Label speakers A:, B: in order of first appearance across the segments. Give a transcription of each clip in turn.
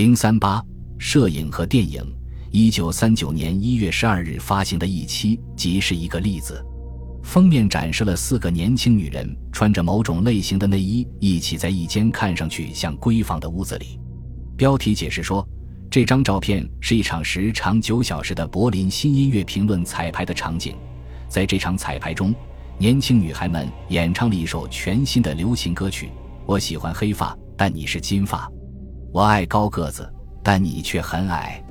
A: 零三八摄影和电影，一九三九年一月十二日发行的一期即是一个例子。封面展示了四个年轻女人穿着某种类型的内衣，一起在一间看上去像闺房的屋子里。标题解释说，这张照片是一场时长九小时的柏林新音乐评论彩排的场景。在这场彩排中，年轻女孩们演唱了一首全新的流行歌曲。我喜欢黑发，但你是金发。我爱高个子，但你却很矮。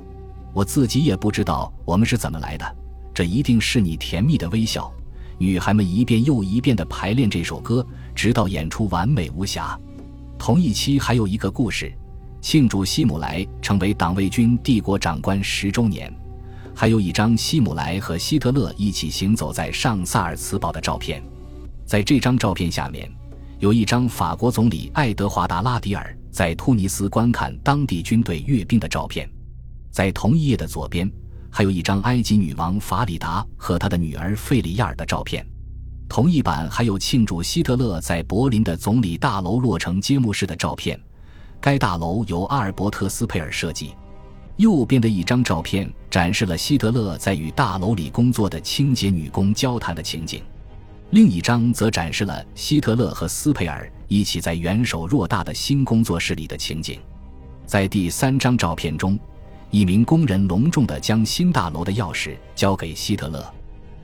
A: 我自己也不知道我们是怎么来的。这一定是你甜蜜的微笑。女孩们一遍又一遍地排练这首歌，直到演出完美无瑕。同一期还有一个故事，庆祝希姆莱成为党卫军帝国长官十周年，还有一张希姆莱和希特勒一起行走在上萨尔茨堡的照片。在这张照片下面，有一张法国总理爱德华达拉迪尔。在突尼斯观看当地军队阅兵的照片，在同一页的左边，还有一张埃及女王法里达和她的女儿费里亚尔的照片。同一版还有庆祝希特勒在柏林的总理大楼落成揭幕式的照片，该大楼由阿尔伯特斯佩尔设计。右边的一张照片展示了希特勒在与大楼里工作的清洁女工交谈的情景。另一张则展示了希特勒和斯佩尔一起在元首偌大的新工作室里的情景。在第三张照片中，一名工人隆重地将新大楼的钥匙交给希特勒。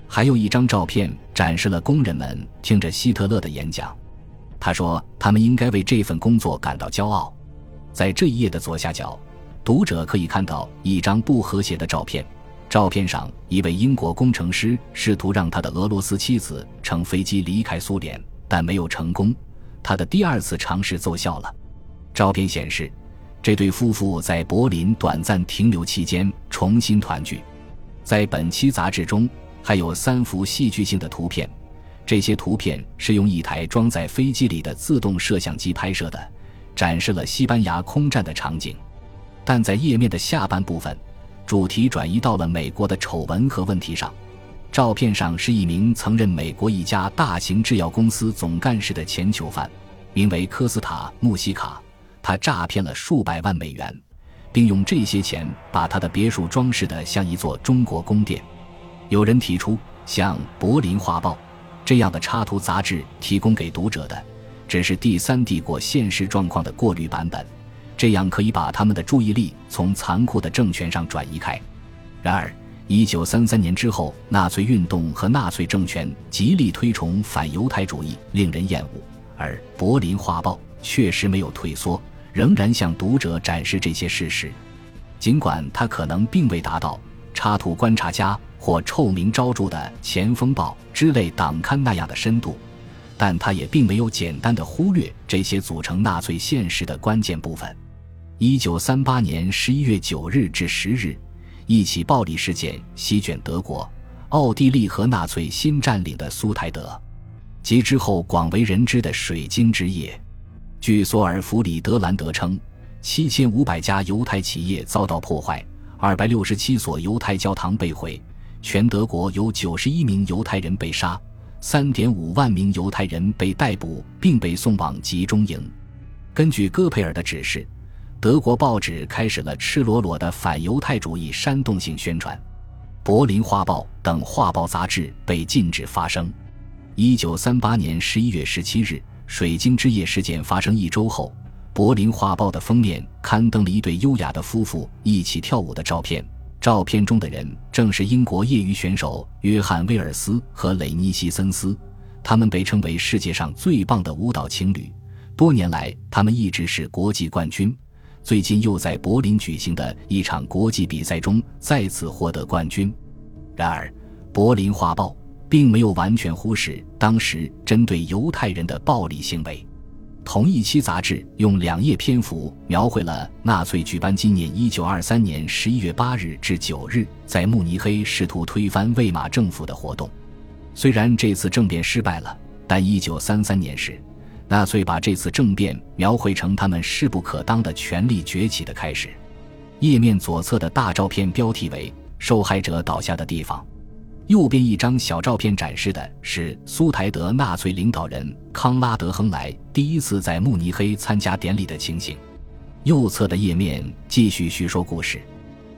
A: 还有一张照片展示了工人们听着希特勒的演讲。他说：“他们应该为这份工作感到骄傲。”在这一页的左下角，读者可以看到一张不和谐的照片。照片上，一位英国工程师试图让他的俄罗斯妻子乘飞机离开苏联，但没有成功。他的第二次尝试奏效了。照片显示，这对夫妇在柏林短暂停留期间重新团聚。在本期杂志中，还有三幅戏剧性的图片。这些图片是用一台装在飞机里的自动摄像机拍摄的，展示了西班牙空战的场景。但在页面的下半部分。主题转移到了美国的丑闻和问题上。照片上是一名曾任美国一家大型制药公司总干事的前囚犯，名为科斯塔·穆西卡。他诈骗了数百万美元，并用这些钱把他的别墅装饰得像一座中国宫殿。有人提出，像《柏林画报》这样的插图杂志提供给读者的，只是第三帝国现实状况的过滤版本。这样可以把他们的注意力从残酷的政权上转移开。然而，一九三三年之后，纳粹运动和纳粹政权极力推崇反犹太主义，令人厌恶。而《柏林画报》确实没有退缩，仍然向读者展示这些事实。尽管它可能并未达到插图观察家或臭名昭著的《前锋报》之类党刊那样的深度，但它也并没有简单的忽略这些组成纳粹现实的关键部分。一九三八年十一月九日至十日，一起暴力事件席卷德国、奥地利和纳粹新占领的苏台德，及之后广为人知的水晶之夜。据索尔弗里德兰德称，七千五百家犹太企业遭到破坏，二百六十七所犹太教堂被毁，全德国有九十一名犹太人被杀，三点五万名犹太人被逮捕并被送往集中营。根据戈培尔的指示。德国报纸开始了赤裸裸的反犹太主义煽动性宣传，《柏林画报》等画报杂志被禁止发声。一九三八年十一月十七日，水晶之夜事件发生一周后，《柏林画报》的封面刊登了一对优雅的夫妇一起跳舞的照片。照片中的人正是英国业余选手约翰·威尔斯和雷尼西森斯，他们被称为世界上最棒的舞蹈情侣。多年来，他们一直是国际冠军。最近又在柏林举行的一场国际比赛中再次获得冠军。然而，《柏林画报》并没有完全忽视当时针对犹太人的暴力行为。同一期杂志用两页篇幅描绘了纳粹举办纪念1923年11月8日至9日在慕尼黑试图推翻魏玛政府的活动。虽然这次政变失败了，但1933年时。纳粹把这次政变描绘成他们势不可当的权力崛起的开始。页面左侧的大照片标题为“受害者倒下的地方”，右边一张小照片展示的是苏台德纳粹领导人康拉德·亨莱第一次在慕尼黑参加典礼的情形。右侧的页面继续叙说故事。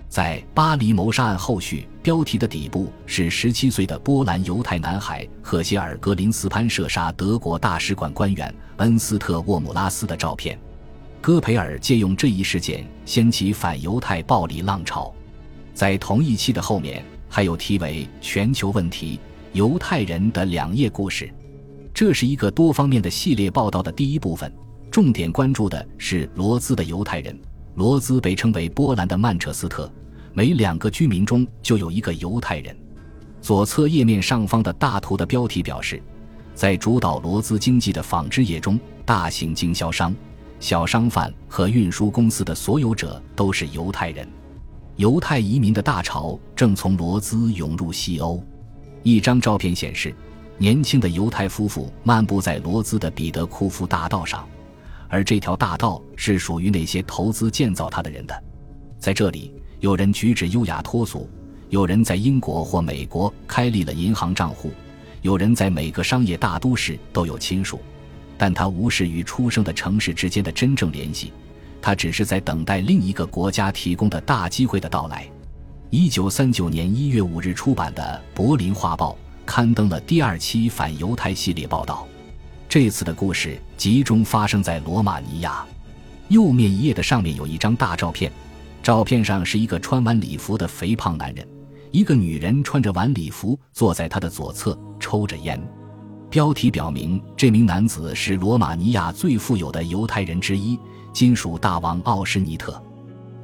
A: 在巴黎谋杀案后续标题的底部是十七岁的波兰犹太男孩赫歇尔·格林斯潘射杀德国大使馆官员恩斯特·沃姆拉斯的照片。戈培尔借用这一事件掀起反犹太暴力浪潮。在同一期的后面还有题为“全球问题：犹太人的两页故事”，这是一个多方面的系列报道的第一部分，重点关注的是罗兹的犹太人。罗兹被称为波兰的曼彻斯特，每两个居民中就有一个犹太人。左侧页面上方的大图的标题表示，在主导罗兹经济的纺织业中，大型经销商、小商贩和运输公司的所有者都是犹太人。犹太移民的大潮正从罗兹涌入西欧。一张照片显示，年轻的犹太夫妇漫步在罗兹的彼得库夫大道上。而这条大道是属于那些投资建造它的人的，在这里，有人举止优雅脱俗，有人在英国或美国开立了银行账户，有人在每个商业大都市都有亲属，但他无视与出生的城市之间的真正联系，他只是在等待另一个国家提供的大机会的到来。一九三九年一月五日出版的《柏林画报》刊登了第二期反犹太系列报道。这次的故事集中发生在罗马尼亚。右面一页的上面有一张大照片，照片上是一个穿晚礼服的肥胖男人，一个女人穿着晚礼服坐在他的左侧抽着烟。标题表明，这名男子是罗马尼亚最富有的犹太人之一——金属大王奥什尼特。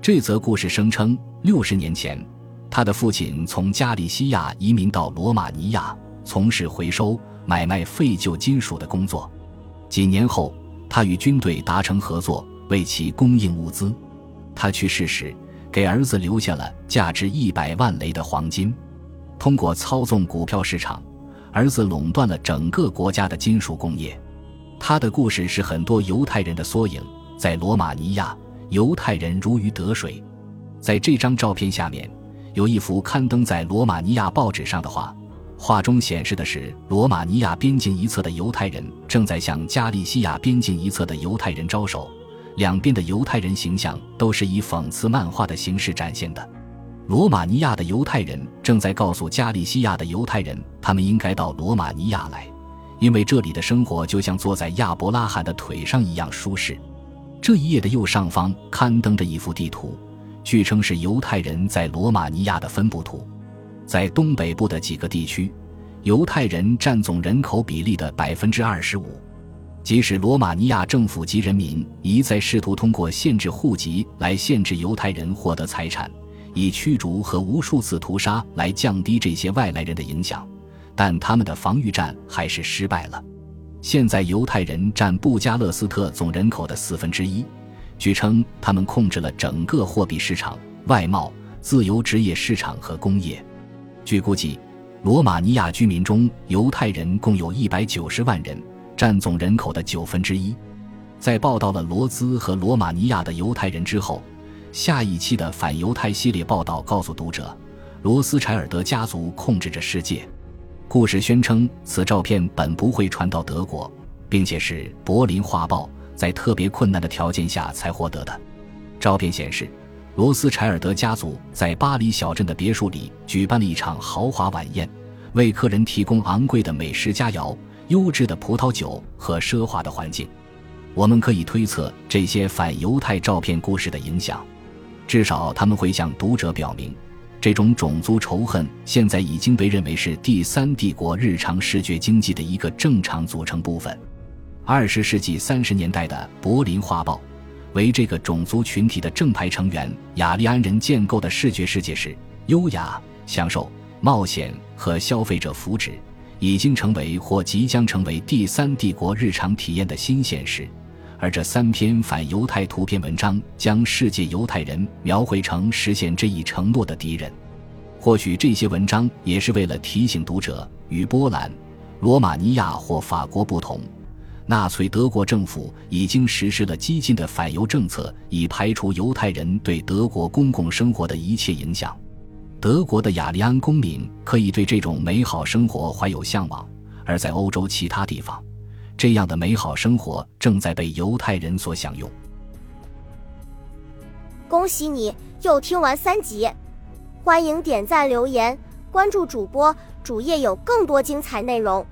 A: 这则故事声称，六十年前，他的父亲从加利西亚移民到罗马尼亚，从事回收。买卖废旧金属的工作。几年后，他与军队达成合作，为其供应物资。他去世时，给儿子留下了价值一百万雷的黄金。通过操纵股票市场，儿子垄断了整个国家的金属工业。他的故事是很多犹太人的缩影。在罗马尼亚，犹太人如鱼得水。在这张照片下面，有一幅刊登在罗马尼亚报纸上的画。画中显示的是罗马尼亚边境一侧的犹太人正在向加利西亚边境一侧的犹太人招手，两边的犹太人形象都是以讽刺漫画的形式展现的。罗马尼亚的犹太人正在告诉加利西亚的犹太人，他们应该到罗马尼亚来，因为这里的生活就像坐在亚伯拉罕的腿上一样舒适。这一页的右上方刊登着一幅地图，据称是犹太人在罗马尼亚的分布图。在东北部的几个地区，犹太人占总人口比例的百分之二十五。即使罗马尼亚政府及人民一再试图通过限制户籍来限制犹太人获得财产，以驱逐和无数次屠杀来降低这些外来人的影响，但他们的防御战还是失败了。现在，犹太人占布加勒斯特总人口的四分之一。据称，他们控制了整个货币市场、外贸、自由职业市场和工业。据估计，罗马尼亚居民中犹太人共有一百九十万人，占总人口的九分之一。在报道了罗兹和罗马尼亚的犹太人之后，下一期的反犹太系列报道告诉读者，罗斯柴尔德家族控制着世界。故事宣称，此照片本不会传到德国，并且是《柏林画报》在特别困难的条件下才获得的。照片显示。罗斯柴尔德家族在巴黎小镇的别墅里举办了一场豪华晚宴，为客人提供昂贵的美食佳肴、优质的葡萄酒和奢华的环境。我们可以推测这些反犹太照片故事的影响，至少他们会向读者表明，这种种族仇恨现在已经被认为是第三帝国日常视觉经济的一个正常组成部分。二十世纪三十年代的《柏林画报》。为这个种族群体的正牌成员雅利安人建构的视觉世界是优雅、享受、冒险和消费者福祉，已经成为或即将成为第三帝国日常体验的新现实。而这三篇反犹太图片文章将世界犹太人描绘成实现这一承诺的敌人。或许这些文章也是为了提醒读者，与波兰、罗马尼亚或法国不同。纳粹德国政府已经实施了激进的反犹政策，以排除犹太人对德国公共生活的一切影响。德国的雅利安公民可以对这种美好生活怀有向往，而在欧洲其他地方，这样的美好生活正在被犹太人所享用。
B: 恭喜你又听完三集，欢迎点赞留言，关注主播主页有更多精彩内容。